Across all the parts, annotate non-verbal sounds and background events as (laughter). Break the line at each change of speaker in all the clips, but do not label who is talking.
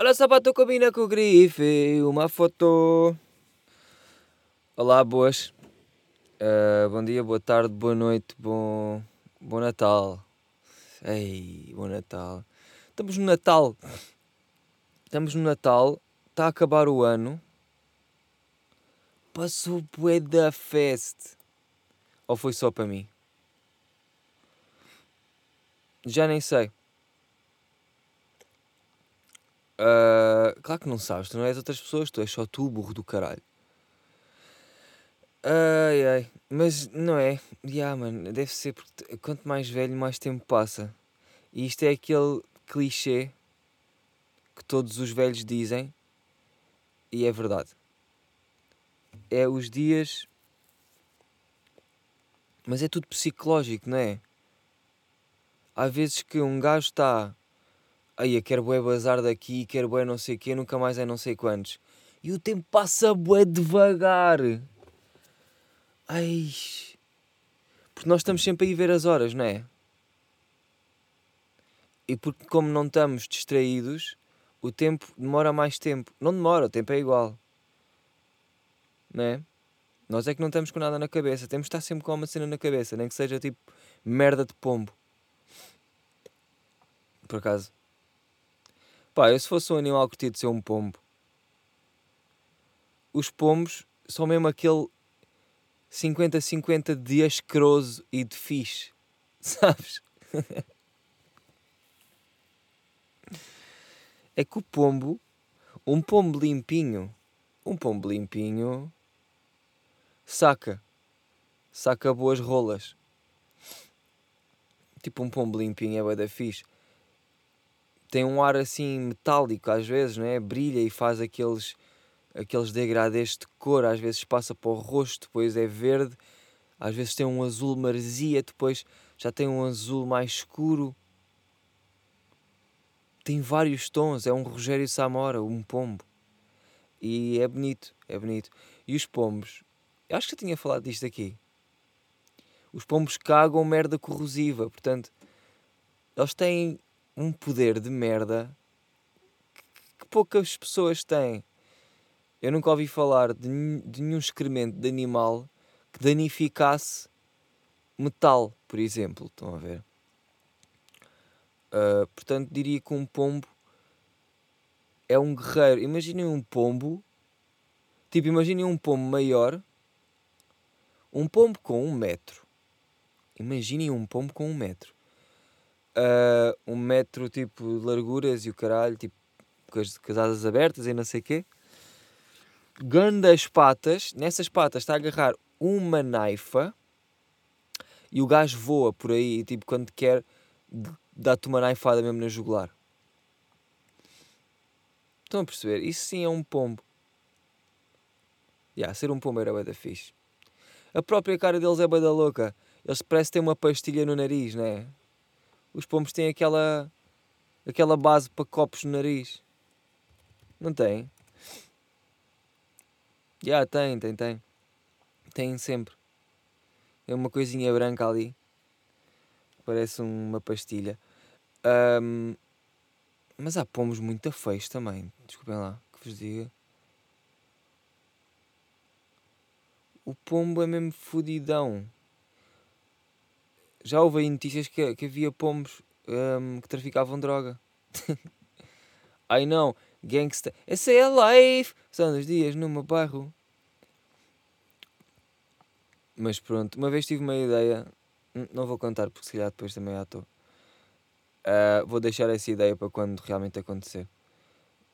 Olha o sapato combina com o grife, uma foto. Olá, boas. Uh, bom dia, boa tarde, boa noite, bom, bom Natal. Ei, bom Natal. Estamos no Natal. Estamos no Natal. Está a acabar o ano. Passou bué da fest. Ou foi só para mim? Já nem sei. Uh, claro que não sabes, tu não és outras pessoas, tu és só tu, burro do caralho. Ai ai, mas não é? Yeah, mano, deve ser porque quanto mais velho, mais tempo passa. E isto é aquele clichê que todos os velhos dizem e é verdade. É os dias. Mas é tudo psicológico, não é? Há vezes que um gajo está. Aí, quero bué bazar daqui, quero bué não sei quê, nunca mais é não sei quantos. E o tempo passa bué devagar. Ai. Porque nós estamos sempre a ir ver as horas, não é? E porque, como não estamos distraídos, o tempo demora mais tempo. Não demora, o tempo é igual. Não é? Nós é que não estamos com nada na cabeça. Temos de estar sempre com uma cena na cabeça, nem que seja tipo merda de pombo. Por acaso. Pá, eu se fosse um animal curtido ser um pombo. Os pombos são mesmo aquele 50-50 de asqueroso e de fixe. (laughs) Sabes? é que o pombo, um pombo limpinho, um pombo limpinho, saca. Saca boas rolas. Tipo um pombo limpinho é bué da fixe. Tem um ar assim metálico às vezes, não é? Brilha e faz aqueles aqueles degradês de cor, às vezes passa para o rosto, depois é verde, às vezes tem um azul maresia, depois já tem um azul mais escuro. Tem vários tons, é um Rogério Samora, um pombo. E é bonito, é bonito. E os pombos, eu acho que eu tinha falado disto aqui. Os pombos cagam merda corrosiva, portanto, eles têm um poder de merda que poucas pessoas têm. Eu nunca ouvi falar de, de nenhum excremento de animal que danificasse metal, por exemplo. Estão a ver? Uh, portanto, diria que um pombo é um guerreiro. Imaginem um pombo, tipo, imaginem um pombo maior, um pombo com um metro. Imaginem um pombo com um metro. Uh, um metro, tipo, de larguras e o caralho, tipo, com as, com as asas abertas e não sei o quê grandes patas, nessas patas está a agarrar uma naifa e o gajo voa por aí, tipo, quando quer, dá-te uma naifada mesmo na jugular. Estão a perceber? Isso sim é um pombo. Yeah, ser um pombo era da fixe. A própria cara deles é da louca. Eles parecem ter uma pastilha no nariz, não é? Os pombos têm aquela, aquela base para copos no nariz. Não tem? Já, yeah, tem, tem, tem. Tem sempre. É uma coisinha branca ali. Parece uma pastilha. Um, mas há pomos muito feios também. Desculpem lá que vos diga. O pombo é mesmo fodidão. Já houve aí notícias que, que havia pombos um, que traficavam droga. (laughs) Ai não, gangsta. Essa é a life. São os dias no meu bairro. Mas pronto, uma vez tive uma ideia. Não vou contar porque se calhar depois também já estou. Uh, vou deixar essa ideia para quando realmente acontecer.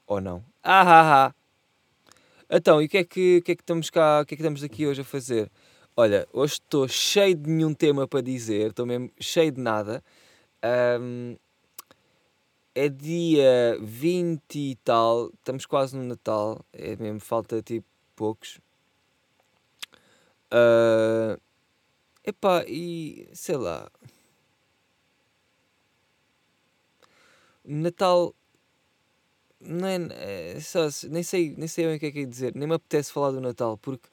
Ou não. Ah, ah, ah. Então, e o que é que, que, é que estamos cá, o que é que estamos aqui hoje a fazer? Olha, hoje estou cheio de nenhum tema para dizer, estou mesmo cheio de nada. Um, é dia 20 e tal, estamos quase no Natal, é mesmo, falta tipo poucos. Uh, epá, e sei lá. Natal não é, é só, nem sei nem sei o que é que é dizer nem me apetece falar do Natal porque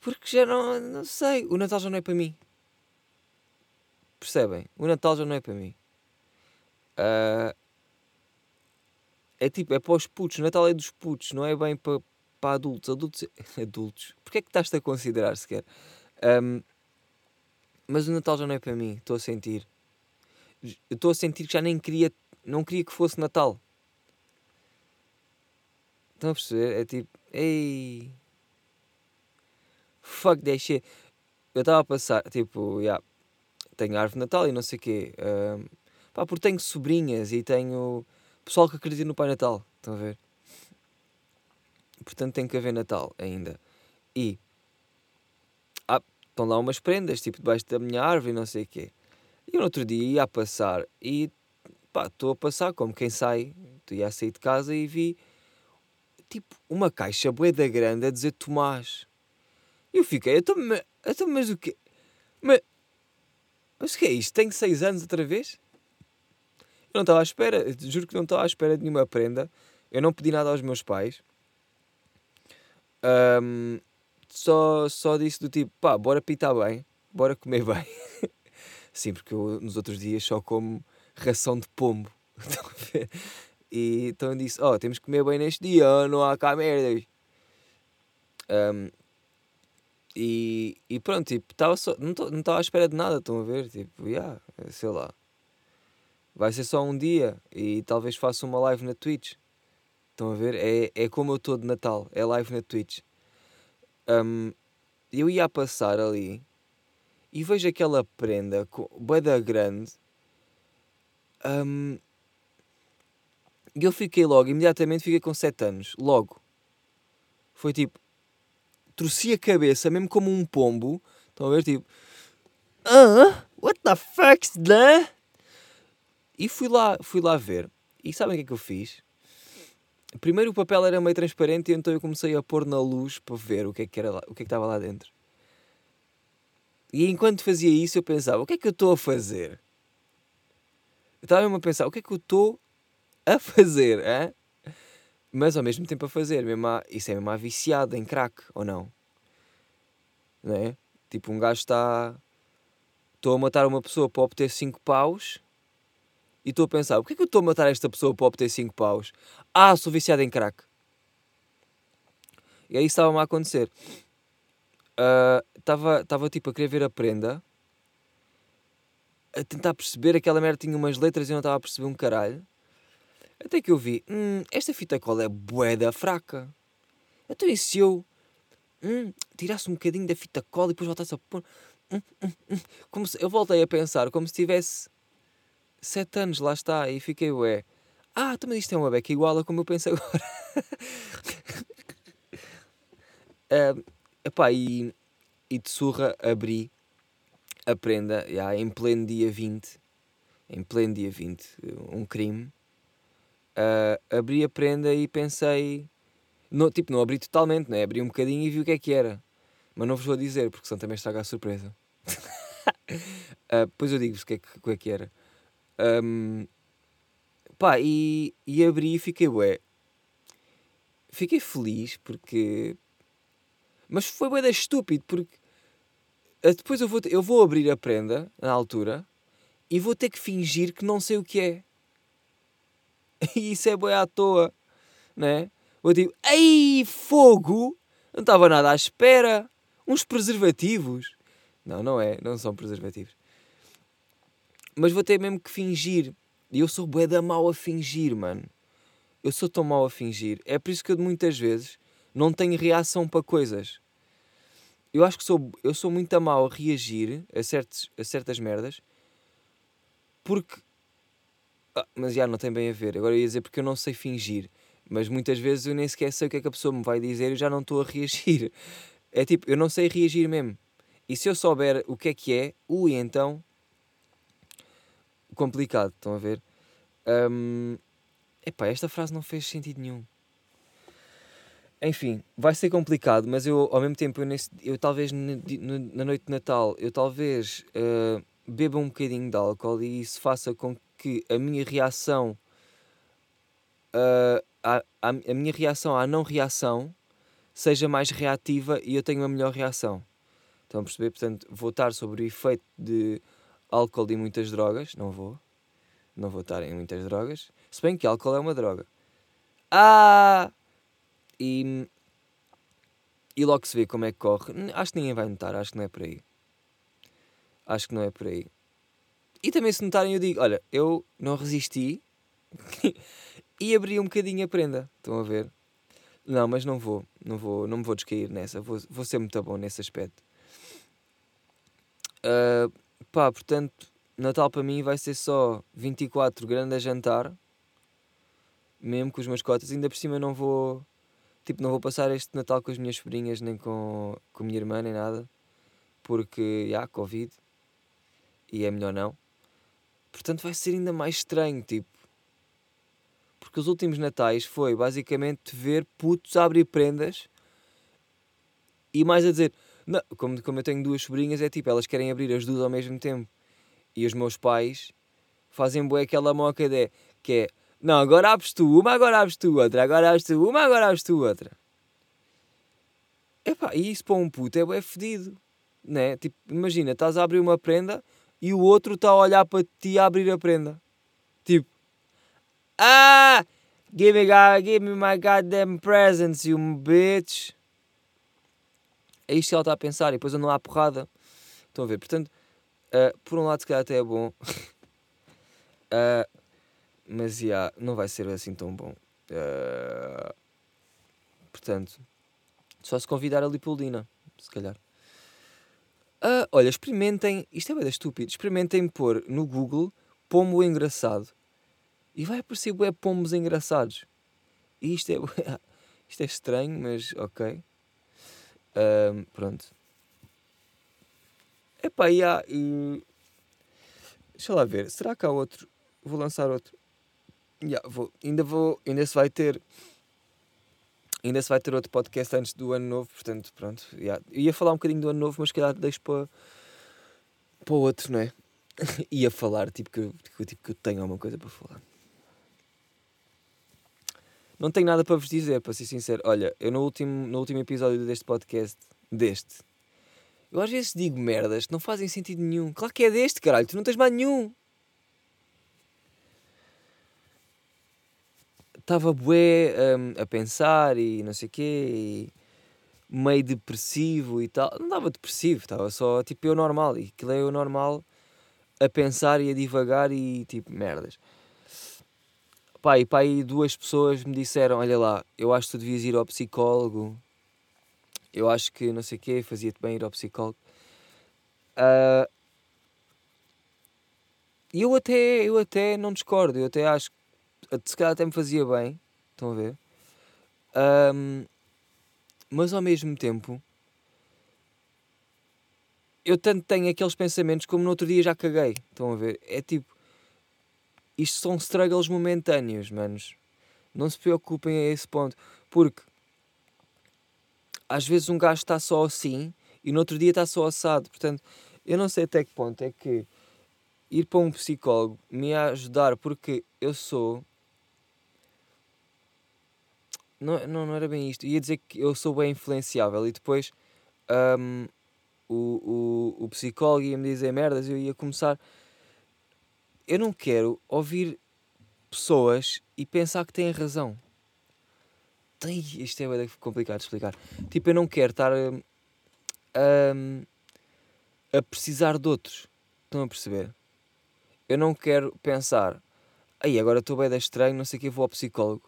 porque já não não sei o Natal já não é para mim percebem o Natal já não é para mim Uh, é tipo, é para os putos. Natal é dos putos, não é bem para, para adultos. Adultos. (laughs) Adultos. Porquê é que estás-te a considerar sequer? Um, mas o Natal já não é para mim, estou a sentir. Estou a sentir que já nem queria, não queria que fosse Natal. Estão a perceber? É tipo, ei. Fuck that shit. Eu estava a passar, tipo, yeah, tenho árvore de Natal e não sei o quê. Um, pá, porque tenho sobrinhas e tenho pessoal que acredita no Pai Natal. Estão a ver? Portanto, tem que haver Natal ainda. E ah, estão lá umas prendas, tipo, debaixo da minha árvore e não sei o quê. E no outro dia ia a passar e pá, estou a passar como quem sai. Tu ia a sair de casa e vi tipo uma caixa boeda grande a dizer Tomás. E eu fiquei, eu estou, mas o quê? Mas, mas o que é isto? Tenho 6 anos outra vez? Eu não estava à espera, juro que não estava à espera de nenhuma prenda. Eu não pedi nada aos meus pais. Um, só, só disse do tipo, pá, bora pitar bem, bora comer bem. (laughs) Sim, porque eu nos outros dias só como ração de pombo. (laughs) e então disse, ó, oh, temos que comer bem neste dia, não há cá merdas. Um, e, e pronto, tipo, tava só, não estava à espera de nada, estão a ver? Tipo, yeah, sei lá. Vai ser só um dia e talvez faça uma live na Twitch. Estão a ver? É, é como eu estou de Natal, é live na Twitch. Um, eu ia passar ali e vejo aquela prenda boeda grande. Um, e eu fiquei logo, imediatamente fiquei com 7 anos. Logo. Foi tipo. Torci a cabeça, mesmo como um pombo. Estão a ver? Tipo. Ah, what the fuck's that? E fui lá, fui lá ver. E sabem o que é que eu fiz? Primeiro o papel era meio transparente então eu comecei a pôr na luz para ver o que é que, era lá, o que, é que estava lá dentro. E enquanto fazia isso eu pensava, o que é que eu estou a fazer? Eu estava mesmo a pensar, o que é que eu estou a fazer? Hein? Mas ao mesmo tempo a fazer, mesmo a, isso é mesmo a viciado em crack, ou não? Não é? Tipo, um gajo está... Estou a matar uma pessoa para obter 5 paus e estou a pensar, porquê é que eu estou a matar esta pessoa para obter 5 paus? Ah, sou viciado em crack. E aí estava-me a acontecer. Estava uh, tava, tipo a querer ver a prenda, a tentar perceber, aquela merda tinha umas letras e eu não estava a perceber um caralho. Até que eu vi, hum, esta fita cola é boeda fraca. Então e se eu hum, tirasse um bocadinho da fita cola e depois voltasse a pôr... Hum, hum, hum, como se, eu voltei a pensar como se tivesse sete anos, lá está, e fiquei, ué, ah, também então, isto é uma beca igual a como eu penso agora. (laughs) uh, epá, e, e de surra abri a prenda, já, em pleno dia 20, em pleno dia 20, um crime. Uh, abri a prenda e pensei, no, tipo, não abri totalmente, né? abri um bocadinho e vi o que é que era. Mas não vos vou dizer, porque senão também estraga a surpresa. (laughs) uh, depois eu digo-vos o que, é que, que é que era. Um, pá, e, e abri e fiquei, ué. Fiquei feliz porque. Mas foi bué estúpido porque. Eh, depois eu vou, eu vou abrir a prenda na altura e vou ter que fingir que não sei o que é. (laughs) E isso é bué à toa, né? Vou tipo, ei, fogo! Não estava nada à espera. Uns preservativos. Não, não é, não são preservativos. Mas vou ter mesmo que fingir. E eu sou bué da mau a fingir, mano. Eu sou tão mau a fingir. É por isso que eu muitas vezes não tenho reação para coisas. Eu acho que sou, eu sou muito a mau a reagir a, certos, a certas merdas porque. Ah, mas já não tem bem a ver. Agora eu ia dizer porque eu não sei fingir. Mas muitas vezes eu nem sequer sei o que é que a pessoa me vai dizer e já não estou a reagir. É tipo, eu não sei reagir mesmo. E se eu souber o que é que é, ui, então complicado, estão a ver? Um, epá, esta frase não fez sentido nenhum. Enfim, vai ser complicado, mas eu ao mesmo tempo, eu, nesse, eu talvez na noite de Natal, eu talvez uh, beba um bocadinho de álcool e isso faça com que a minha reação uh, a, a, a minha reação à não reação seja mais reativa e eu tenho uma melhor reação. Estão a perceber? Portanto, vou estar sobre o efeito de álcool e muitas drogas, não vou. Não vou estar em muitas drogas. Se bem que álcool é uma droga. Ah! E, e logo se vê como é que corre. Acho que ninguém vai notar, acho que não é por aí. Acho que não é por aí. E também se notarem eu digo, olha, eu não resisti (laughs) e abri um bocadinho a prenda. Estão a ver? Não, mas não vou, não vou, não me vou descair nessa. Vou, vou ser muito bom nesse aspecto. Uh, pá, portanto, Natal para mim vai ser só 24 grande a jantar. Mesmo com os meus cotas. Ainda por cima não vou. Tipo, não vou passar este Natal com as minhas sobrinhas, nem com, com a minha irmã, nem nada. Porque, já, yeah, Covid. E é melhor não. Portanto, vai ser ainda mais estranho, tipo. Porque os últimos Natais foi basicamente ver putos a abrir prendas e mais a dizer. Não, como, como eu tenho duas sobrinhas, é tipo, elas querem abrir as duas ao mesmo tempo. E os meus pais fazem boa aquela moca de, que é não, agora abres tu uma, agora abres tu outra, agora abres tu uma, agora abres tu outra. Epá, e isso para um puto é bué fedido, né? Tipo, imagina, estás a abrir uma prenda e o outro está a olhar para ti a abrir a prenda. Tipo, ah, give me, give me my goddamn presents, you bitch. É isto que ela está a pensar e depois andam à porrada. Estão a ver? Portanto, Uh, por um lado, se calhar até é bom. uh, (laughs) mas, yeah, não vai ser assim tão bom. Uh, portanto, só se convidar a Lipoldina, se calhar. Uh, olha, experimentem, isto é bem estúpido, experimentem pôr no Google pombo engraçado e vai aparecer bué pombos engraçados. E isto é, (laughs) isto é estranho, mas ok. Uh, pronto. Epá, e há. E... Deixa lá ver. Será que há outro? Vou lançar outro. Yeah, vou, ainda vou. Ainda se vai ter. Ainda se vai ter outro podcast antes do ano novo, portanto, pronto. Yeah. Eu ia falar um bocadinho do ano novo, mas calhar deixo para, para o outro, não é? (laughs) ia falar, tipo que, tipo que eu tenho alguma coisa para falar. Não tenho nada para vos dizer, para ser sincero. Olha, eu no último, no último episódio deste podcast, deste, eu às vezes digo merdas que não fazem sentido nenhum. Claro que é deste, caralho, tu não tens mais nenhum. Estava bué um, a pensar e não sei o quê, e meio depressivo e tal. Não estava depressivo, estava só tipo eu normal. E aquilo é eu normal a pensar e a divagar e tipo merdas. Pá, e pá, aí duas pessoas me disseram: Olha lá, eu acho que tu devias ir ao psicólogo eu acho que não sei o quê, fazia-te bem ir ao psicólogo. Uh, e eu até, eu até não discordo, eu até acho que se calhar até me fazia bem, estão a ver? Um, mas ao mesmo tempo, eu tanto tenho aqueles pensamentos como no outro dia já caguei, estão a ver? É tipo, isto são struggles momentâneos, manos. Não se preocupem a esse ponto, porque às vezes um gajo está só assim e no outro dia está só assado. Portanto, eu não sei até que ponto é que ir para um psicólogo me ajudar, porque eu sou. Não, não, não era bem isto. Ia dizer que eu sou bem influenciável e depois um, o, o, o psicólogo ia me dizer merdas e eu ia começar. Eu não quero ouvir pessoas e pensar que têm razão. Ai, isto é bem complicado de explicar. Tipo, eu não quero estar a, hum, a, precisar de outros. Estão a perceber? Eu não quero pensar, aí agora estou bem estranho, não sei o que, vou ao psicólogo.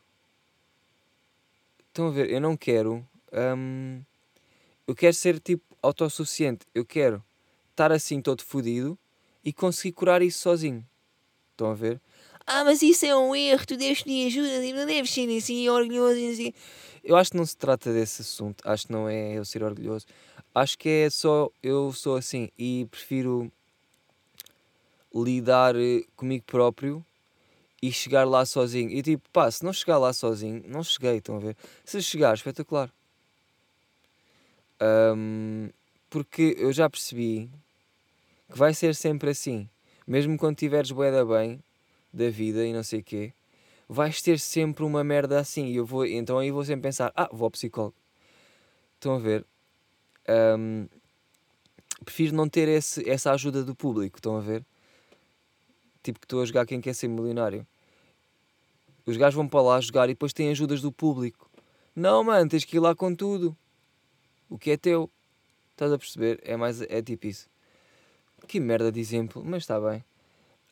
Estão a ver? Eu não quero. Hum, eu quero ser tipo autossuficiente. Eu quero estar assim todo fodido e conseguir curar isso sozinho. Estão a ver? ah, mas isso é um erro, tu deves pedir ajuda, tipo, não deves ser assim orgulhoso. Assim. Eu acho que não se trata desse assunto, acho que não é eu ser orgulhoso, acho que é só eu sou assim e prefiro lidar eh, comigo próprio e chegar lá sozinho. E tipo, pá, se não chegar lá sozinho, não cheguei, estão a ver? Se chegar, espetacular. Um, porque eu já percebi que vai ser sempre assim. Mesmo quando tiveres boeda bem, da vida e não sei o quê, vais ter sempre uma merda assim. E eu vou, então aí vou sempre pensar: ah, vou ao psicólogo. Estão a ver? Um, prefiro não ter esse, essa ajuda do público. Estão a ver? Tipo que estou a jogar quem quer ser milionário. Os gajos vão para lá jogar e depois têm ajudas do público. Não, mano, tens que ir lá com tudo. O que é teu. Estás a perceber? É, mais, é tipo isso. Que merda de exemplo, mas está bem.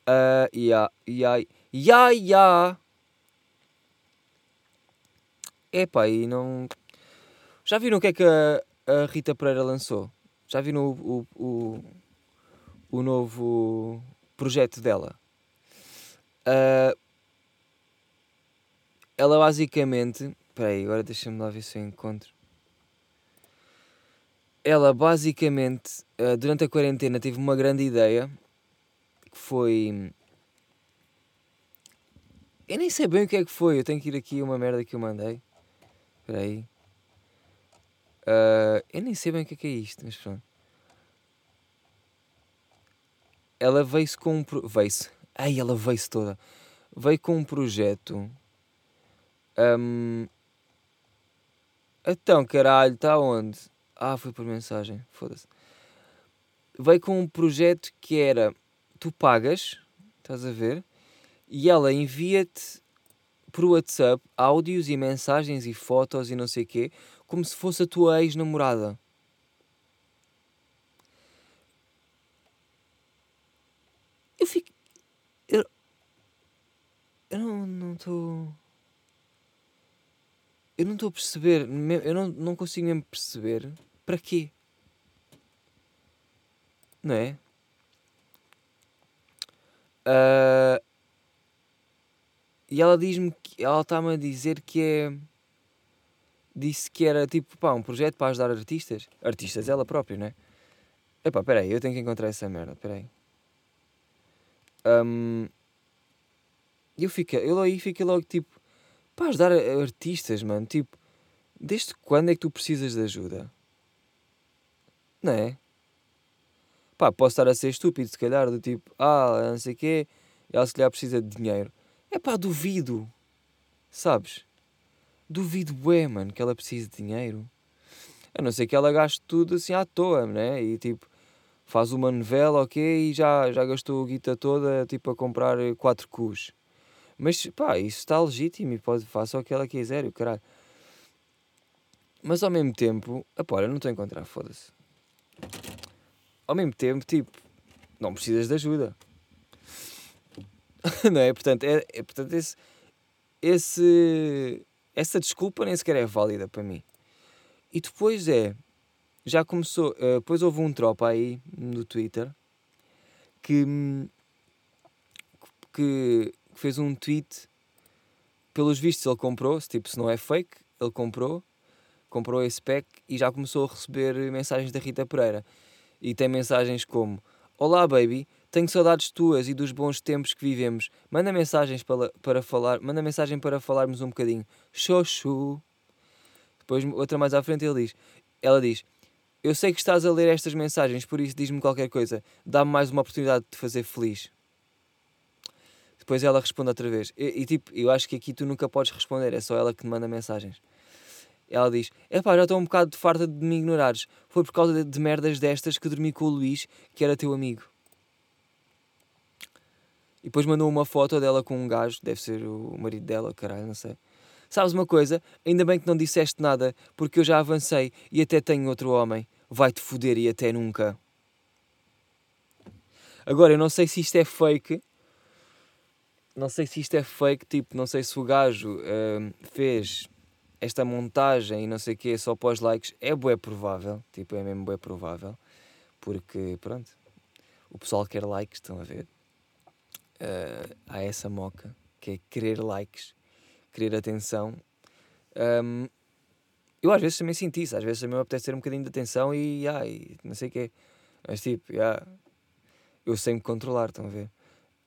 Uh, ya, ya, ya. Epá, e não. Já viram o que é que a, a Rita Pereira lançou? Já viram o, o, o, o novo projeto dela? Uh, ela basicamente. Espera aí, agora deixa-me lá ver se eu encontro. Ela basicamente, uh, durante a quarentena, teve uma grande ideia que foi. Eu nem sei bem o que é que foi. Eu tenho que ir aqui uma merda que eu mandei. Espera aí. Uh, eu nem sei bem o que é, que é isto, mas pronto. Ela veio-se com um. Pro... Veio-se. Ai, ela veio-se toda. Veio com um projeto. Um... Então, caralho, está onde? Ah, foi por mensagem. Foda-se. Veio com um projeto que era. Tu pagas, estás a ver? E ela envia-te por WhatsApp áudios e mensagens e fotos e não sei o quê como se fosse a tua ex-namorada. Eu fico. Eu, eu não estou. Eu não estou a perceber. Eu não, não consigo mesmo perceber para quê. Não é? Uh, e ela diz-me que. Ela está-me a dizer que é disse que era tipo, pá, um projeto para ajudar artistas. Artistas, ela própria, né? Epá, peraí, eu tenho que encontrar essa merda, peraí. Um, eu, fico, eu aí fiquei logo tipo, para ajudar artistas, mano, tipo, desde quando é que tu precisas de ajuda? Não é? Pá, posso estar a ser estúpido, se calhar, do tipo, ah, não sei o quê, ela se calhar precisa de dinheiro. É pá, duvido, sabes? duvido bué, mano, que ela precise de dinheiro. A não ser que ela gaste tudo assim à toa, né? E tipo, faz uma novela, ok, e já, já gastou a guita toda, tipo, a comprar 4 cus. Mas, pá, isso está legítimo e pode fazer o que ela quiser, o caralho. Mas ao mesmo tempo, apá, eu não estou a encontrar, foda-se. Ao mesmo tempo, tipo, não precisas de ajuda. (laughs) não é? Portanto, é, é portanto esse, esse essa desculpa nem sequer é válida para mim. E depois é, já começou, uh, depois houve um tropa aí no Twitter que, que, que fez um tweet, pelos vistos ele comprou, tipo, se não é fake, ele comprou, comprou esse pack e já começou a receber mensagens da Rita Pereira. E tem mensagens como: Olá, baby, tenho saudades tuas e dos bons tempos que vivemos. Manda mensagens para, para falar, manda mensagem para falarmos um bocadinho. Xoxu. Depois, outra mais à frente, ele diz, ela diz: Eu sei que estás a ler estas mensagens, por isso diz-me qualquer coisa. Dá-me mais uma oportunidade de te fazer feliz. Depois ela responde outra vez. E, e, tipo, eu acho que aqui tu nunca podes responder, é só ela que te manda mensagens. Ela diz: Epá, já estou um bocado de farta de me ignorares. Foi por causa de, de merdas destas que dormi com o Luís, que era teu amigo. E depois mandou uma foto dela com um gajo, deve ser o marido dela, caralho, não sei. Sabes uma coisa? Ainda bem que não disseste nada, porque eu já avancei e até tenho outro homem. Vai-te foder e até nunca. Agora, eu não sei se isto é fake. Não sei se isto é fake, tipo, não sei se o gajo uh, fez esta montagem e não sei o quê só pós likes. É bué provável, tipo, é mesmo bué provável. Porque, pronto, o pessoal quer likes, estão a ver? uh, há essa moca, que é querer likes, querer atenção. Um, eu às vezes também sinto isso, às vezes também me apetece ter um bocadinho de atenção e, ah, e não sei o quê. Mas tipo, ah, eu sei me controlar, estão a ver?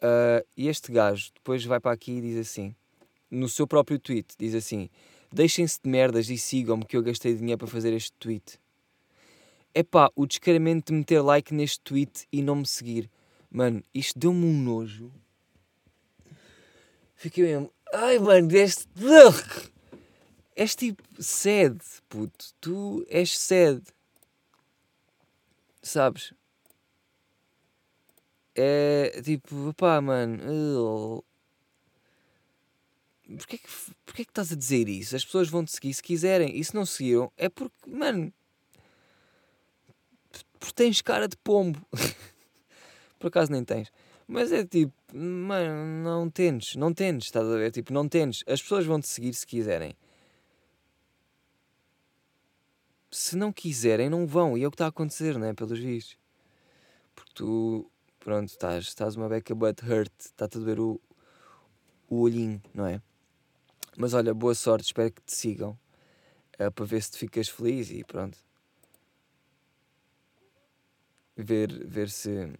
Uh, e este gajo depois vai para aqui e diz assim, no seu próprio tweet, diz assim: Deixem-se de merdas e sigam-me que eu gastei dinheiro para fazer este tweet. É pá, o descaramento de meter like neste tweet e não me seguir. Mano, isto deu-me um nojo. Fiquei mesmo. Ai, mano, deste. (laughs) És tipo sede, puto. Tu és sede. Sabes? É tipo, pá, mano. porquê que, porquê que estás a dizer isso? As pessoas vão te seguir se quiserem. E se não seguiram, é porque, mano, porque tens cara de pombo. (laughs) Por acaso nem tens. Mas é tipo, mano, não tens, não tens, estás a ver? Tipo, não tens. As pessoas vão te seguir se quiserem. Se não quiserem, não vão. E é o que está a acontecer, né? Pelos vistos. Porque tu, pronto, estás, estás uma beca butt hurt, está-te a doer o, o olhinho, não é? Mas olha, boa sorte, espero que te sigam. É, para ver se te ficas feliz e pronto. Ver, ver se,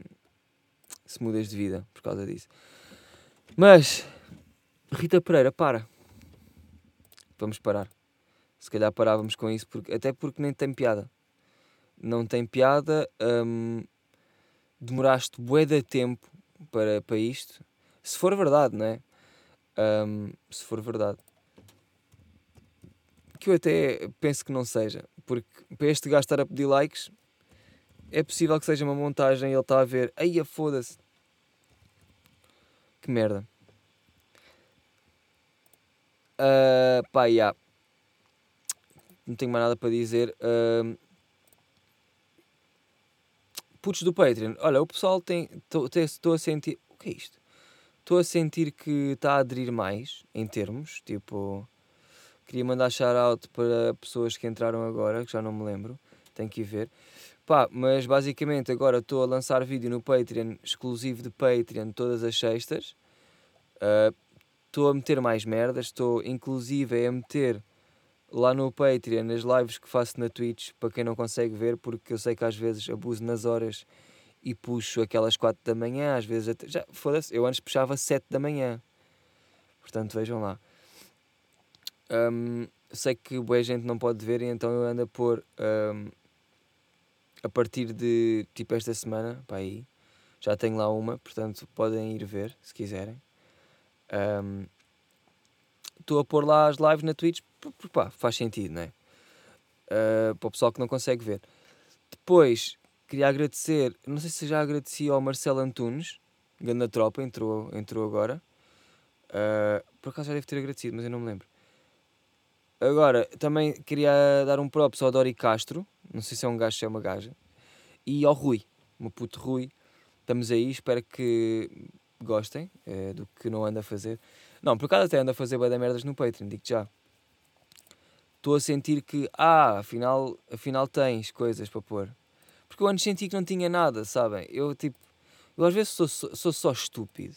se mudas de vida por causa disso. Mas, Rita Pereira, para. Vamos parar. Se calhar parávamos com isso, porque, até porque nem tem piada. Não tem piada. Hum, demoraste bué de tempo para, para isto. Se for verdade, não é? Um, se for verdade. Que eu até penso que não seja. Porque para este gajo estar a pedir likes, é possível que seja uma montagem e ele está a ver. Aí a foda-se. Que merda. Uh, pá, yeah. Não tenho mais nada para dizer. Uh, putos do Patreon. Olha, o pessoal tem. Estou a sentir. O que é isto? Estou a sentir que está a aderir mais em termos. Tipo. Queria mandar shout-out para pessoas que entraram agora, que já não me lembro. Tenho que ir ver. Pá, mas basicamente agora estou a lançar vídeo no Patreon, exclusivo de Patreon, todas as sextas. Ah, estou uh, a meter mais merdas, estou inclusive a meter lá no Patreon as lives que faço na Twitch, para quem não consegue ver, porque eu sei que às vezes abuso nas horas e puxo aquelas 4 da manhã, às vezes até, já, foda-se, eu antes puxava 7 da manhã. Portanto, vejam lá. Um, sei que boa gente não pode ver, então eu ando a pôr um, a partir de tipo esta semana, para aí, já tenho lá uma, portanto podem ir ver se quiserem. Estou um, a pôr lá as lives na Twitch, pá, faz sentido, não é? Uh, para o pessoal que não consegue ver. Depois, queria agradecer, não sei se já agradeci ao Marcelo Antunes, grande tropa, entrou, entrou agora. Uh, por acaso já deve ter agradecido, mas eu não me lembro. Agora, também queria dar um props ao Dori Castro, não sei se é um gajo ou é uma gaja, e ao Rui, meu puto Rui. Estamos aí, espero que gostem é, do que não anda a fazer. Não, por acaso até anda a fazer bem merdas no Patreon, digo já. Estou a sentir que, ah, afinal, afinal tens coisas para pôr. Porque eu antes senti que não tinha nada, sabem? Eu, tipo, eu às vezes sou, sou, só estúpido.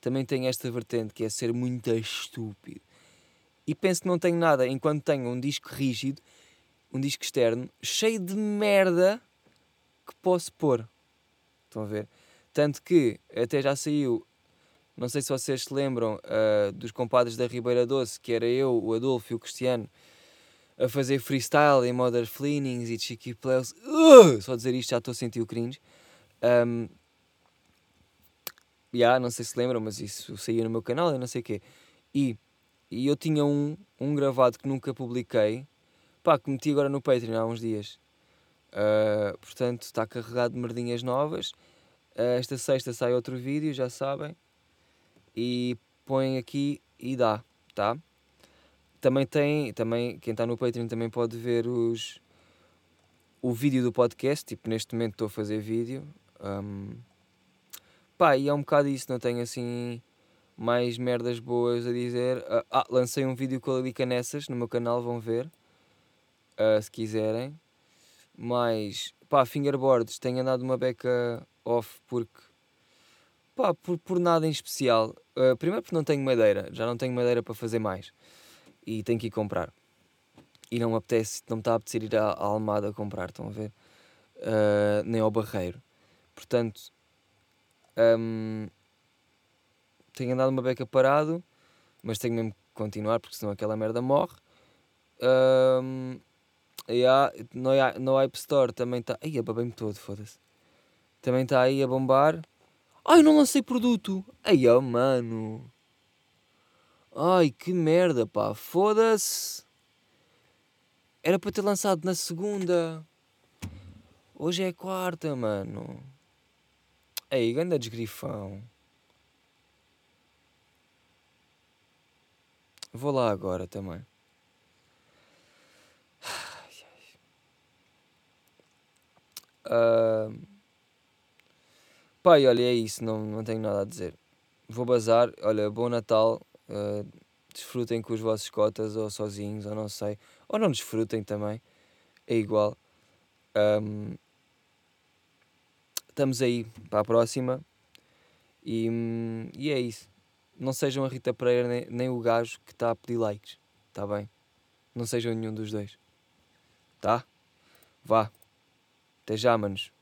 Também tenho esta vertente que é ser muito estúpido. E penso que não tenho nada enquanto tenho um disco rígido, um disco externo, cheio de merda que posso pôr. Estão a ver? Tanto que até já saiu, não sei se vocês se lembram, uh, dos compadres da Ribeira Doce, que era eu, o Adolfo e o Cristiano, a fazer freestyle em Modern Fleanings e Chiqui Pleus. Uh! Só dizer isto já estou a sentir o cringe. Um, yeah, não sei se lembram, mas isso saiu no meu canal e não sei o quê. E, e eu tinha um, um gravado que nunca publiquei, pá, que meti agora no Patreon há uns dias. Uh, portanto, está carregado de merdinhas novas eh, esta sexta sai outro vídeo, já sabem. E põem aqui e dá, tá? Também tem, também, quem está no Patreon também pode ver os, o vídeo do podcast. Tipo, neste momento estou a fazer vídeo. Um, pá, e é um bocado isso, não tenho assim mais merdas boas a dizer. Uh, ah, lancei um vídeo com a Lilica Nessas no meu canal, vão ver. Uh, se quiserem. Mas, pá, fingerboards, tenho andado uma beca off porque pá, por, por nada em especial. Uh, primeiro porque não tenho madeira, já não tenho madeira para fazer mais e tenho que ir comprar. E não me apetece, não me está a apetecer ir à, Almada comprar, estão a ver? Uh, nem ao Barreiro. Portanto, um, tenho andado uma beca parado, mas tenho mesmo que continuar porque senão aquela merda morre. Um, yeah, no, no App Store também está. Ai, babei-me todo, foda-se. Também está aí a bombar. Ai, não lancei produto. Ai, oh, mano. Ai, que merda, pá. Foda-se. Era para ter lançado na segunda. Hoje é quarta, mano. Ei, ganda desgrifão. Vou lá agora também. Uh... Pai, olha, é isso, não, não tenho nada a dizer. Vou bazar, olha, bom Natal, uh, desfrutem com os vossos cotas ou sozinhos, ou não sei, ou não desfrutem também, é igual. Um, estamos aí para a próxima e, e é isso. Não sejam a Rita Pereira nem, nem o gajo que está a pedir likes, está bem? Não sejam nenhum dos dois, tá? Vá, até já, manos.